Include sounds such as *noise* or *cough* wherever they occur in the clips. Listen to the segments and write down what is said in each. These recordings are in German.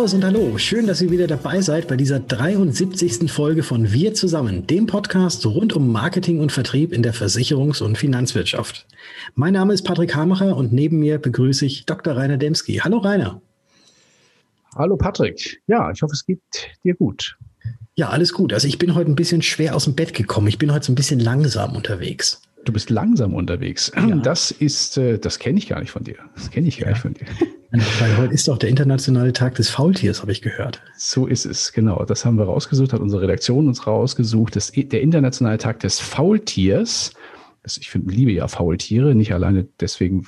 Servus und Hallo, schön, dass ihr wieder dabei seid bei dieser 73. Folge von Wir zusammen, dem Podcast rund um Marketing und Vertrieb in der Versicherungs- und Finanzwirtschaft. Mein Name ist Patrick Hamacher und neben mir begrüße ich Dr. Rainer Demski. Hallo Rainer. Hallo Patrick. Ja, ich hoffe, es geht dir gut. Ja, alles gut. Also ich bin heute ein bisschen schwer aus dem Bett gekommen. Ich bin heute so ein bisschen langsam unterwegs. Du bist langsam unterwegs. Ja. Das ist, äh, das kenne ich gar nicht von dir. Das kenne ich gar ja. nicht von dir. *laughs* Weil heute ist doch der internationale Tag des Faultiers, habe ich gehört. So ist es, genau. Das haben wir rausgesucht, hat unsere Redaktion uns rausgesucht. Das, der internationale Tag des Faultiers. Das, ich finde, liebe ja Faultiere, nicht alleine deswegen,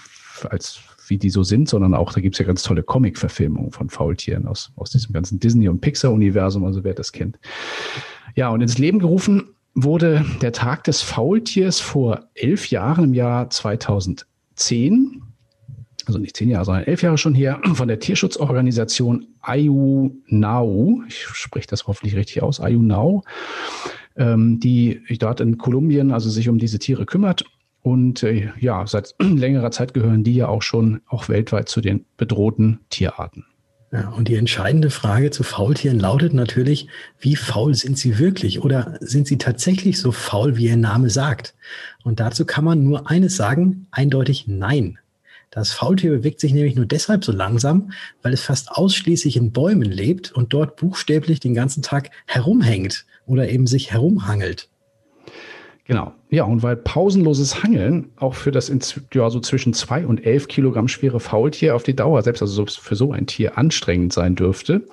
als wie die so sind, sondern auch, da gibt es ja ganz tolle Comic-Verfilmungen von Faultieren aus, aus diesem ganzen Disney- und Pixar-Universum, also wer das kennt. Ja, und ins Leben gerufen wurde der Tag des Faultiers vor elf Jahren im Jahr 2010 also nicht zehn Jahre, sondern elf Jahre schon her, von der Tierschutzorganisation IUNAU, ich spreche das hoffentlich richtig aus, IUNAU, ähm, die dort in Kolumbien also sich um diese Tiere kümmert. Und äh, ja, seit *clears throat* längerer Zeit gehören die ja auch schon auch weltweit zu den bedrohten Tierarten. Ja, und die entscheidende Frage zu Faultieren lautet natürlich, wie faul sind sie wirklich oder sind sie tatsächlich so faul, wie ihr Name sagt? Und dazu kann man nur eines sagen, eindeutig nein. Das Faultier bewegt sich nämlich nur deshalb so langsam, weil es fast ausschließlich in Bäumen lebt und dort buchstäblich den ganzen Tag herumhängt oder eben sich herumhangelt. Genau. Ja, und weil pausenloses Hangeln auch für das ja, so zwischen zwei und elf Kilogramm schwere Faultier auf die Dauer, selbst also für so ein Tier anstrengend sein dürfte,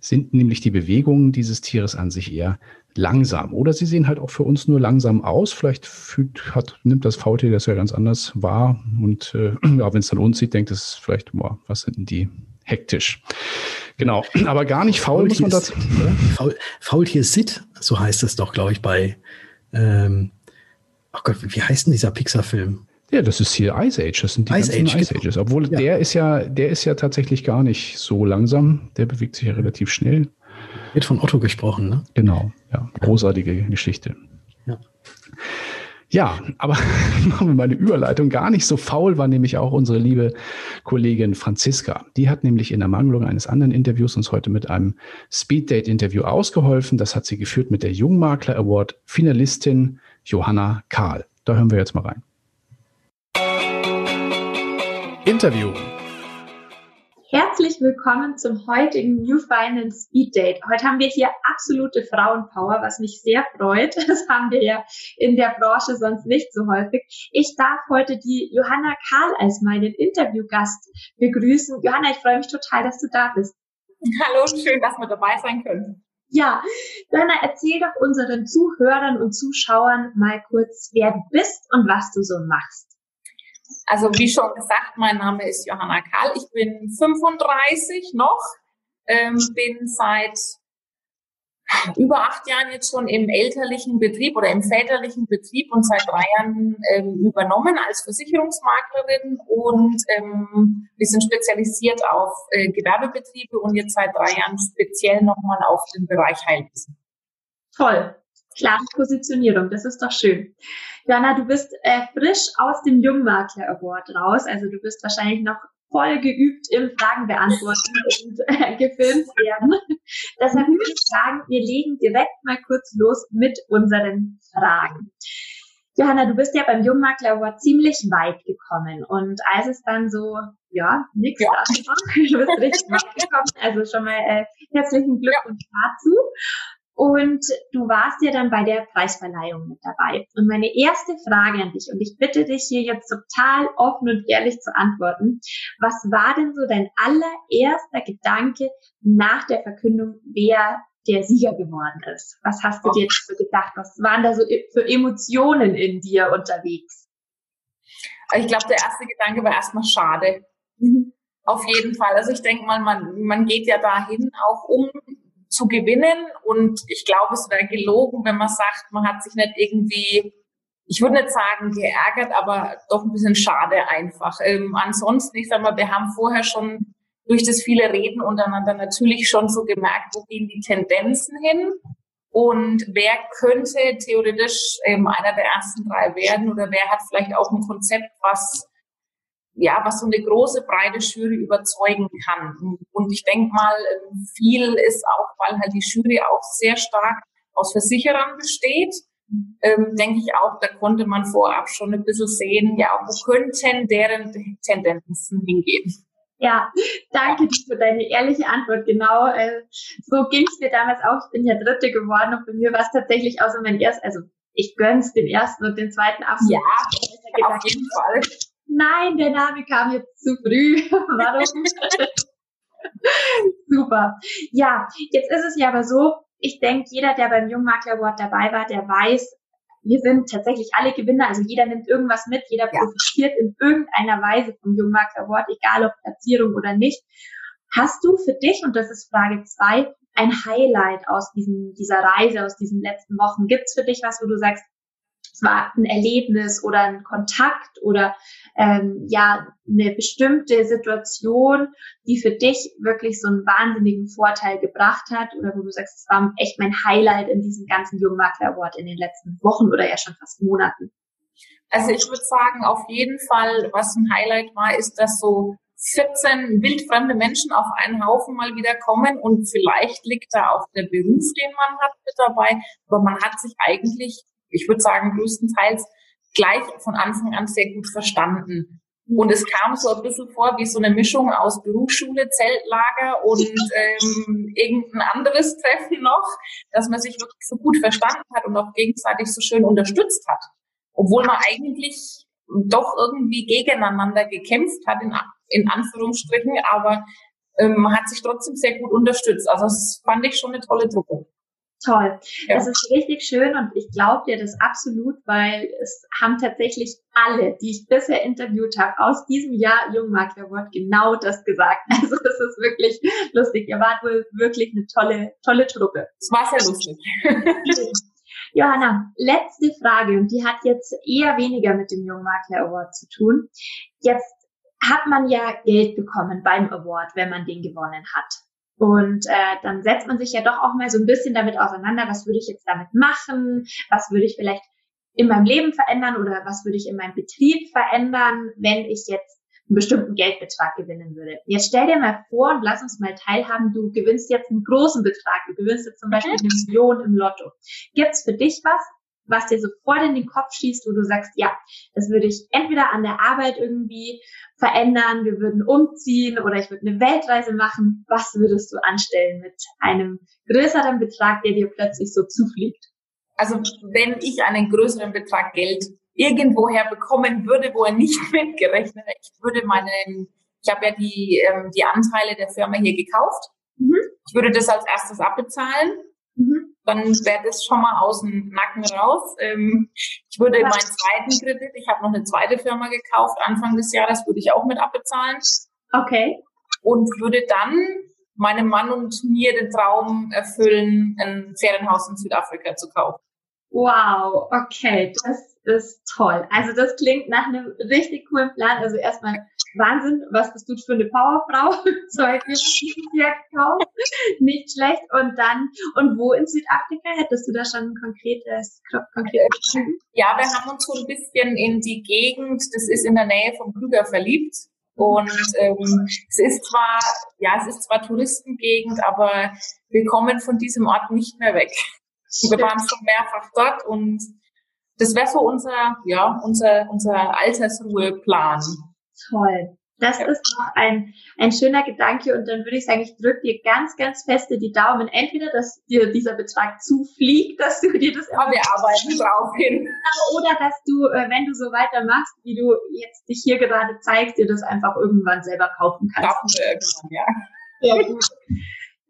sind nämlich die Bewegungen dieses Tieres an sich eher langsam. Oder sie sehen halt auch für uns nur langsam aus. Vielleicht fühlt, hat, nimmt das Faultier das ja ganz anders wahr. Und äh, *clears throat* ja, wenn es dann uns sieht, denkt es vielleicht, boah, was sind denn die hektisch? Genau, *clears throat* aber gar nicht faul, muss man dazu. Faul, Faultier Sit, so heißt es doch, glaube ich, bei, ähm, oh Gott, wie heißt denn dieser Pixar-Film? Ja, das ist hier Ice Age. Das sind die Ice, Age, Ice genau. Ages. Obwohl ja. der ist ja, der ist ja tatsächlich gar nicht so langsam. Der bewegt sich ja relativ schnell. Wird von Otto gesprochen, ne? Genau, ja. Großartige Geschichte. Ja. Ja, aber *laughs* machen wir mal eine Überleitung. Gar nicht so faul war nämlich auch unsere liebe Kollegin Franziska. Die hat nämlich in Ermangelung eines anderen Interviews uns heute mit einem Speeddate-Interview ausgeholfen. Das hat sie geführt mit der Jungmakler Award Finalistin Johanna Karl. Da hören wir jetzt mal rein. Interview. Herzlich willkommen zum heutigen New Finance Speed Date. Heute haben wir hier absolute Frauenpower, was mich sehr freut. *laughs* Das haben wir ja in der Branche sonst nicht so häufig. Ich darf heute die Johanna Karl als meinen Interviewgast begrüßen. Johanna, ich freue mich total, dass du da bist. Hallo, schön, dass wir dabei sein können. Ja, Johanna, erzähl doch unseren Zuhörern und Zuschauern mal kurz, wer du bist und was du so machst. Also wie schon gesagt, mein Name ist Johanna Karl. Ich bin 35 noch, ähm, bin seit über acht Jahren jetzt schon im elterlichen Betrieb oder im väterlichen Betrieb und seit drei Jahren ähm, übernommen als Versicherungsmaklerin und ähm, wir sind spezialisiert auf äh, Gewerbebetriebe und jetzt seit drei Jahren speziell nochmal auf den Bereich Heilwissen. Toll klare Positionierung. Das ist doch schön. Jana, du bist äh, frisch aus dem Jungmakler Award raus. Also du bist wahrscheinlich noch voll geübt im Fragen beantworten und äh, gefilmt werden. Deshalb würde ich sagen, wir legen direkt mal kurz los mit unseren Fragen. Johanna, du bist ja beim Jungmakler Award ziemlich weit gekommen und als es dann so, ja, nichts ja. da war, *laughs* du bist richtig weit gekommen, also schon mal äh, herzlichen Glückwunsch ja. dazu. Und du warst ja dann bei der Preisverleihung mit dabei. Und meine erste Frage an dich, und ich bitte dich hier jetzt total offen und ehrlich zu antworten, was war denn so dein allererster Gedanke nach der Verkündung, wer der Sieger geworden ist? Was hast du dir jetzt so gedacht? Was waren da so für Emotionen in dir unterwegs? Ich glaube, der erste Gedanke war erstmal schade. Mhm. Auf jeden Fall. Also ich denke mal, man, man geht ja dahin auch um zu gewinnen. Und ich glaube, es wäre gelogen, wenn man sagt, man hat sich nicht irgendwie, ich würde nicht sagen geärgert, aber doch ein bisschen schade einfach. Ähm, ansonsten, ich sag mal, wir haben vorher schon durch das viele Reden untereinander natürlich schon so gemerkt, wo gehen die Tendenzen hin und wer könnte theoretisch ähm, einer der ersten drei werden oder wer hat vielleicht auch ein Konzept, was ja, was so eine große, breite Jury überzeugen kann. Und ich denke mal, viel ist auch, weil halt die Jury auch sehr stark aus Versicherern besteht, ähm, denke ich auch, da konnte man vorab schon ein bisschen sehen, ja, wo könnten deren Tendenzen hingehen. Ja, danke für deine ehrliche Antwort. Genau, äh, so ging es mir damals auch. Ich bin ja Dritte geworden und bei mir war es tatsächlich auch so mein erstes, also ich gönn's den ersten und den zweiten absolut. Ja, auf jeden Fall. Nein, der Name kam jetzt zu früh. *laughs* Warum? *laughs* Super. Ja, jetzt ist es ja aber so, ich denke, jeder, der beim Jungmakler Award dabei war, der weiß, wir sind tatsächlich alle Gewinner, also jeder nimmt irgendwas mit, jeder ja. profitiert in irgendeiner Weise vom Jungmakler Award, egal ob Platzierung oder nicht. Hast du für dich, und das ist Frage zwei, ein Highlight aus diesem, dieser Reise, aus diesen letzten Wochen? Gibt es für dich was, wo du sagst, es war ein Erlebnis oder ein Kontakt oder ähm, ja eine bestimmte Situation, die für dich wirklich so einen wahnsinnigen Vorteil gebracht hat oder wo du sagst, es war echt mein Highlight in diesem ganzen Jungmakler Award in den letzten Wochen oder ja schon fast Monaten? Also ich würde sagen, auf jeden Fall, was ein Highlight war, ist, dass so 14 wildfremde Menschen auf einen Haufen mal wieder kommen und vielleicht liegt da auch der Beruf, den man hat, mit dabei, aber man hat sich eigentlich ich würde sagen, größtenteils gleich von Anfang an sehr gut verstanden. Und es kam so ein bisschen vor wie so eine Mischung aus Berufsschule, Zeltlager und ähm, irgendein anderes *laughs* Treffen noch, dass man sich wirklich so gut verstanden hat und auch gegenseitig so schön unterstützt hat. Obwohl man eigentlich doch irgendwie gegeneinander gekämpft hat, in, in Anführungsstrichen, aber ähm, man hat sich trotzdem sehr gut unterstützt. Also das fand ich schon eine tolle Truppe. Toll. Ja. Das ist richtig schön und ich glaube dir das absolut, weil es haben tatsächlich alle, die ich bisher interviewt habe, aus diesem Jahr Jungmakler Award genau das gesagt. *laughs* Also das ist wirklich lustig. Ihr wart wohl wirklich eine tolle, tolle Truppe. Es war sehr lustig. *laughs* Johanna, letzte Frage und die hat jetzt eher weniger mit dem Jungmakler Award zu tun. Jetzt hat man ja Geld bekommen beim Award, wenn man den gewonnen hat. Und äh, dann setzt man sich ja doch auch mal so ein bisschen damit auseinander, was würde ich jetzt damit machen, was würde ich vielleicht in meinem Leben verändern oder was würde ich in meinem Betrieb verändern, wenn ich jetzt einen bestimmten Geldbetrag gewinnen würde. Jetzt stell dir mal vor und lass uns mal teilhaben, du gewinnst jetzt einen großen Betrag, du gewinnst jetzt zum Beispiel eine Million im Lotto. Gibt's für dich was, was dir sofort in den Kopf schießt, wo du sagst, ja, das würde ich entweder an der Arbeit irgendwie verändern, wir würden umziehen oder ich würde eine Weltreise machen. Was würdest du anstellen mit einem größeren Betrag, der dir plötzlich so zufliegt? Also wenn ich einen größeren Betrag Geld irgendwoher bekommen würde, wo er nicht *laughs* mitgerechnet hätte, ich würde meinen, ich habe ja die, ähm, die Anteile der Firma hier gekauft. Mhm. Ich würde das als erstes abbezahlen. Dann wäre das schon mal aus dem Nacken raus. Ähm, ich würde meinen zweiten Kredit, ich habe noch eine zweite Firma gekauft, Anfang des Jahres würde ich auch mit abbezahlen. Okay. Und würde dann meinem Mann und mir den Traum erfüllen, ein Ferienhaus in Südafrika zu kaufen. Wow, okay, das ist toll. Also das klingt nach einem richtig coolen Plan. Also erstmal Wahnsinn, was bist du für eine Powerfrau? *laughs* Zeug gekauft. Nicht schlecht. Und dann, und wo in Südafrika hättest du da schon ein konkretes, konkretes Ja, wir haben uns so ein bisschen in die Gegend, das ist in der Nähe vom Krüger verliebt. Und ähm, es ist zwar, ja, es ist zwar Touristengegend, aber wir kommen von diesem Ort nicht mehr weg. Wir waren schon mehrfach dort und das wäre so unser, ja, unser, unser Altersruheplan. Toll. Das ja. ist doch ein, ein schöner Gedanke und dann würde ich sagen, ich drücke dir ganz, ganz feste die Daumen. Entweder, dass dir dieser Betrag zufliegt, dass du dir das... Aber wir arbeiten drauf hin. Oder dass du, äh, wenn du so weitermachst, wie du jetzt dich hier gerade zeigst, dir das einfach irgendwann selber kaufen kannst. Kaufen wir irgendwann, ja. Sehr *laughs* gut.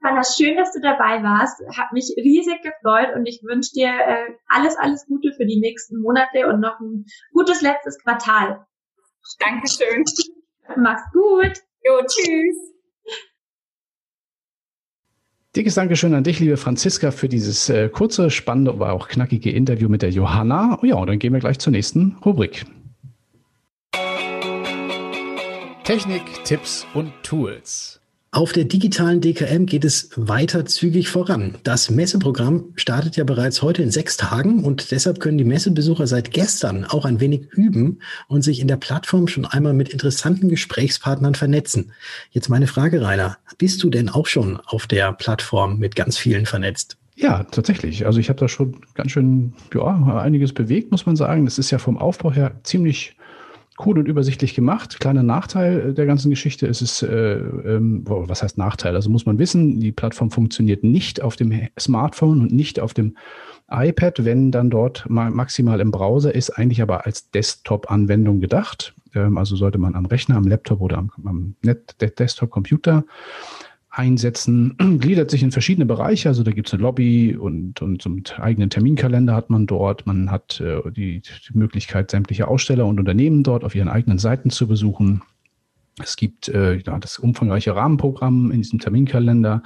Hanna, schön, dass du dabei warst. Hat mich riesig gefreut und ich wünsche dir äh, alles, alles Gute für die nächsten Monate und noch ein gutes letztes Quartal. Dankeschön. Mach's gut. Jo, tschüss. Dickes Dankeschön an dich, liebe Franziska, für dieses äh, kurze, spannende, aber auch knackige Interview mit der Johanna. Oh ja, und dann gehen wir gleich zur nächsten Rubrik. Technik, Tipps und Tools. Auf der digitalen DKM geht es weiter zügig voran. Das Messeprogramm startet ja bereits heute in sechs Tagen und deshalb können die Messebesucher seit gestern auch ein wenig üben und sich in der Plattform schon einmal mit interessanten Gesprächspartnern vernetzen. Jetzt meine Frage, Rainer. Bist du denn auch schon auf der Plattform mit ganz vielen vernetzt? Ja, tatsächlich. Also ich habe da schon ganz schön ja, einiges bewegt, muss man sagen. Das ist ja vom Aufbau her ziemlich cool und übersichtlich gemacht. Kleiner Nachteil der ganzen Geschichte ist es, äh, ähm, was heißt Nachteil? Also muss man wissen, die Plattform funktioniert nicht auf dem Smartphone und nicht auf dem iPad, wenn dann dort maximal im Browser ist, eigentlich aber als Desktop-Anwendung gedacht. Ähm, also sollte man am Rechner, am Laptop oder am, am Desktop-Computer einsetzen, *clears throat* gliedert sich in verschiedene Bereiche. Also da gibt es eine Lobby und, und, und eigenen Terminkalender hat man dort. Man hat äh, die, die Möglichkeit, sämtliche Aussteller und Unternehmen dort auf ihren eigenen Seiten zu besuchen. Es gibt äh, ja, das umfangreiche Rahmenprogramm in diesem Terminkalender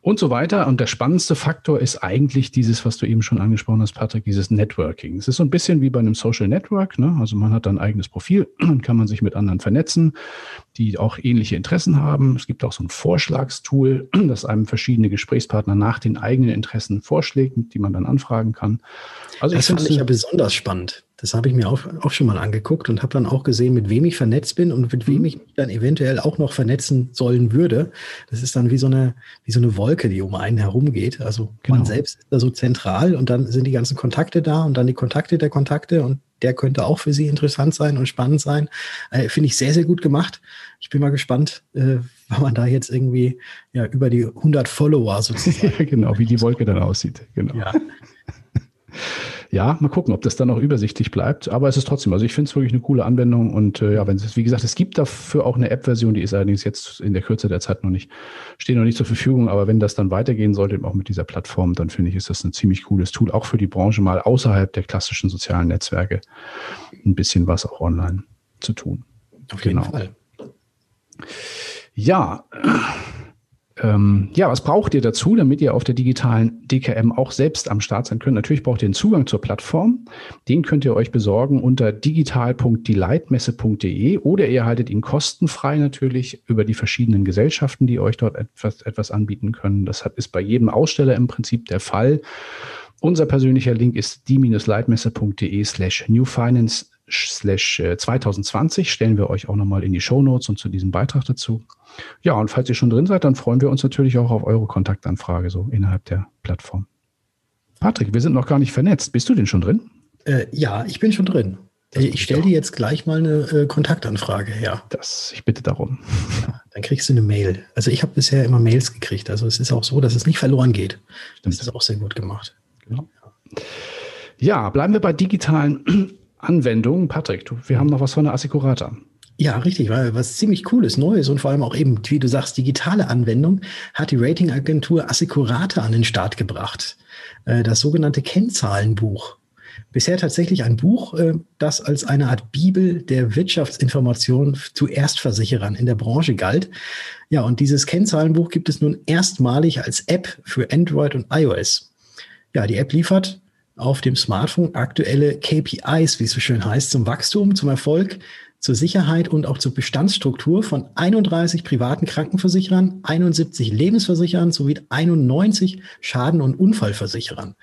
und so weiter. Und der spannendste Faktor ist eigentlich dieses, was du eben schon angesprochen hast, Patrick, dieses Networking. Es ist so ein bisschen wie bei einem Social Network. Ne? Also man hat ein eigenes Profil *clears throat* und kann man sich mit anderen vernetzen, die auch ähnliche Interessen haben. Es gibt auch so ein Vorschlagstool, *clears throat* das einem verschiedene Gesprächspartner nach den eigenen Interessen vorschlägt, die man dann anfragen kann. Also das ich fand ich ja besonders spannend. Das habe ich mir auch, auch schon mal angeguckt und habe dann auch gesehen, mit wem ich vernetzt bin und mit wem mhm. ich mich dann eventuell auch noch vernetzen sollen würde. Das ist dann wie so eine, wie so eine Wolke, die um einen herumgeht. Also genau. man selbst ist da so zentral und dann sind die ganzen Kontakte da und dann die Kontakte der Kontakte und der könnte auch für Sie interessant sein und spannend sein. Äh, Finde ich sehr, sehr gut gemacht. Ich bin mal gespannt, äh, wann man da jetzt irgendwie ja, über die 100 Follower *laughs* sozusagen. genau, wie die Wolke dann aussieht. Genau. Ja. *laughs* ja, mal gucken, ob das dann auch übersichtlich bleibt. Aber es ist trotzdem, also ich finde es wirklich eine coole Anwendung und äh, ja, wenn es, wie gesagt, es gibt dafür auch eine App-Version, die ist allerdings jetzt in der Kürze der Zeit noch nicht, steht noch nicht zur Verfügung. Aber wenn das dann weitergehen sollte, auch mit dieser Plattform, dann finde ich, ist das ein ziemlich cooles Tool, auch für die Branche mal außerhalb der klassischen sozialen Netzwerke ein bisschen was auch online zu tun. Auf jeden genau. Fall. Ja, ähm, ja, was braucht ihr dazu, damit ihr auf der digitalen DKM auch selbst am Start sein könnt? Natürlich braucht ihr einen Zugang zur Plattform. Den könnt ihr euch besorgen unter digital.deleitmesse.de oder ihr haltet ihn kostenfrei natürlich über die verschiedenen Gesellschaften, die euch dort etwas, etwas anbieten können. Das ist bei jedem Aussteller im Prinzip der Fall. Unser persönlicher Link ist die-leitmesse.de slash newfinance slash 2020 äh, stellen wir euch auch nochmal in die Show Notes und zu diesem Beitrag dazu. Ja, und falls ihr schon drin seid, dann freuen wir uns natürlich auch auf eure Kontaktanfrage so innerhalb der Plattform. Patrick, wir sind noch gar nicht vernetzt. Bist du denn schon drin? Äh, ja, ich bin schon drin. Das ich stelle dir jetzt gleich mal eine äh, Kontaktanfrage her. Das, ich bitte darum. Ja, dann kriegst du eine Mail. Also ich habe bisher immer Mails gekriegt. Also es ist auch so, dass es nicht verloren geht. Stimmt. Das ist auch sehr gut gemacht. Genau. Ja, bleiben wir bei digitalen Anwendungen. Patrick, du, wir haben noch was von der Assicurata. Ja, richtig, weil was ziemlich cooles, Neues und vor allem auch eben, wie du sagst, digitale Anwendung hat die Ratingagentur Assicurata an den Start gebracht. Äh, das sogenannte Kennzahlenbuch. Bisher tatsächlich ein Buch, äh, das als eine Art Bibel der Wirtschaftsinformation zu Erstversicherern in der Branche galt. Ja, und dieses Kennzahlenbuch gibt es nun erstmalig als App für Android und iOS. Ja, die App liefert auf dem Smartphone aktuelle KPIs, wie es so schön heißt, zum Wachstum, zum Erfolg, zur Sicherheit und auch zur Bestandsstruktur von 31 privaten Krankenversicherern, 71 Lebensversicherern sowie 91 Schaden- und Unfallversicherern.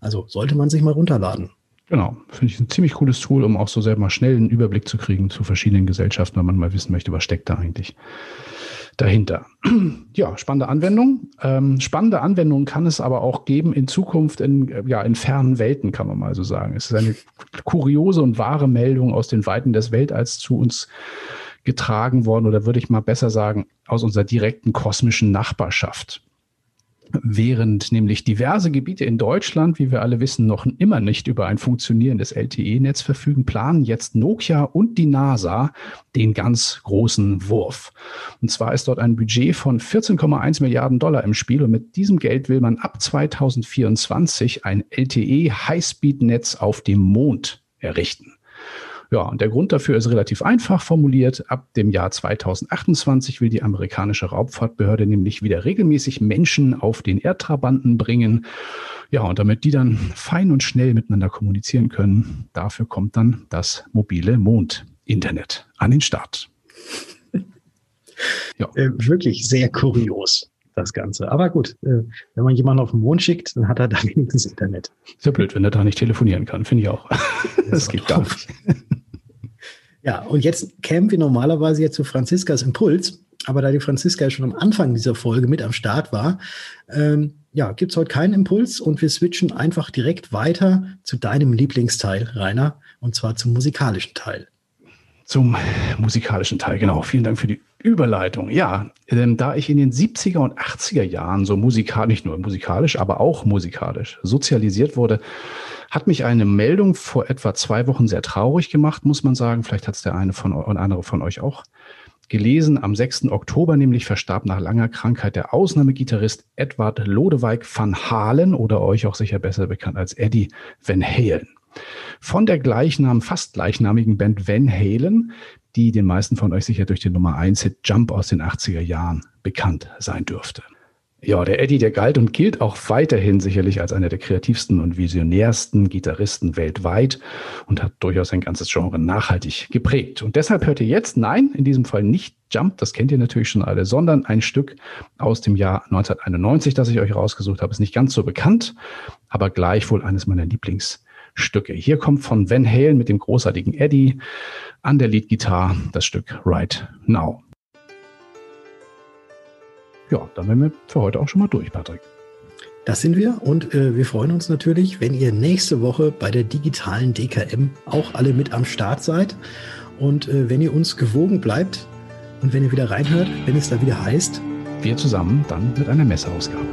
Also sollte man sich mal runterladen. Genau, finde ich ein ziemlich cooles Tool, um auch so sehr mal schnell einen Überblick zu kriegen zu verschiedenen Gesellschaften, wenn man mal wissen möchte, was steckt da eigentlich dahinter. *clears throat* Ja, spannende Anwendung. Ähm, spannende Anwendungen kann es aber auch geben in Zukunft in, ja, in fernen Welten, kann man mal so sagen. Es ist eine kuriose und wahre Meldung aus den Weiten des Weltalls zu uns getragen worden, oder würde ich mal besser sagen, aus unserer direkten kosmischen Nachbarschaft. Während nämlich diverse Gebiete in Deutschland, wie wir alle wissen, noch immer nicht über ein funktionierendes LTE-Netz verfügen, planen jetzt Nokia und die NASA den ganz großen Wurf. Und zwar ist dort ein Budget von 14,1 Milliarden Dollar im Spiel und mit diesem Geld will man ab 2024 ein LTE-Highspeed-Netz auf dem Mond errichten. Ja, und der Grund dafür ist relativ einfach formuliert. Ab dem Jahr 2028 will die amerikanische Raubfahrtbehörde nämlich wieder regelmäßig Menschen auf den Erdtrabanten bringen. Ja, und damit die dann fein und schnell miteinander kommunizieren können, dafür kommt dann das mobile Mond-Internet an den Start. ja. Äh, wirklich sehr kurios, das Ganze. Aber gut, äh, wenn man jemanden auf den Mond schickt, dann hat er da wenigstens Internet. Ist ja blöd, wenn er da nicht telefonieren kann, finde ich auch. Das, *laughs* das geht gar nicht. Ja, und jetzt kämen wir normalerweise jetzt zu Franziskas Impuls. Aber da die Franziska ja schon am Anfang dieser Folge mit am Start war, ähm, ja, gibt es heute keinen Impuls und wir switchen einfach direkt weiter zu deinem Lieblingsteil, Rainer, und zwar zum musikalischen Teil. Zum musikalischen Teil, genau. Vielen Dank für die Überleitung. Ja, ähm, da ich in den 70er und 80er Jahren so musikalisch, nicht nur musikalisch, aber auch musikalisch sozialisiert wurde, hat mich eine Meldung vor etwa zwei Wochen sehr traurig gemacht, muss man sagen. Vielleicht hat es der eine von und andere von euch auch gelesen. Am 6. Oktober nämlich verstarb nach langer Krankheit der Ausnahmegitarrist Edward Lodewijk van Halen oder euch auch sicher besser bekannt als Eddie Van Halen. Von der gleichnam, fast gleichnamigen Band Van Halen, die den meisten von euch sicher durch den Nummer 1 Hit Jump aus den 80er Jahren bekannt sein dürfte. Ja, der Eddie, der galt und gilt auch weiterhin sicherlich als einer der kreativsten und visionärsten Gitarristen weltweit und hat durchaus ein ganzes Genre nachhaltig geprägt. Und deshalb hört ihr jetzt, nein, in diesem Fall nicht Jump, das kennt ihr natürlich schon alle, sondern ein Stück aus dem Jahr 1991, das ich euch rausgesucht habe, ist nicht ganz so bekannt, aber gleichwohl eines meiner Lieblingsstücke. Hier kommt von Van Halen mit dem großartigen Eddie an der Leadgitarre das Stück Right Now. Ja, dann wären wir für heute auch schon mal durch, Patrick. Das sind wir und äh, wir freuen uns natürlich, wenn ihr nächste Woche bei der digitalen DKM auch alle mit am Start seid und äh, wenn ihr uns gewogen bleibt und wenn ihr wieder reinhört, wenn es da wieder heißt. Wir zusammen dann mit einer Messeausgabe.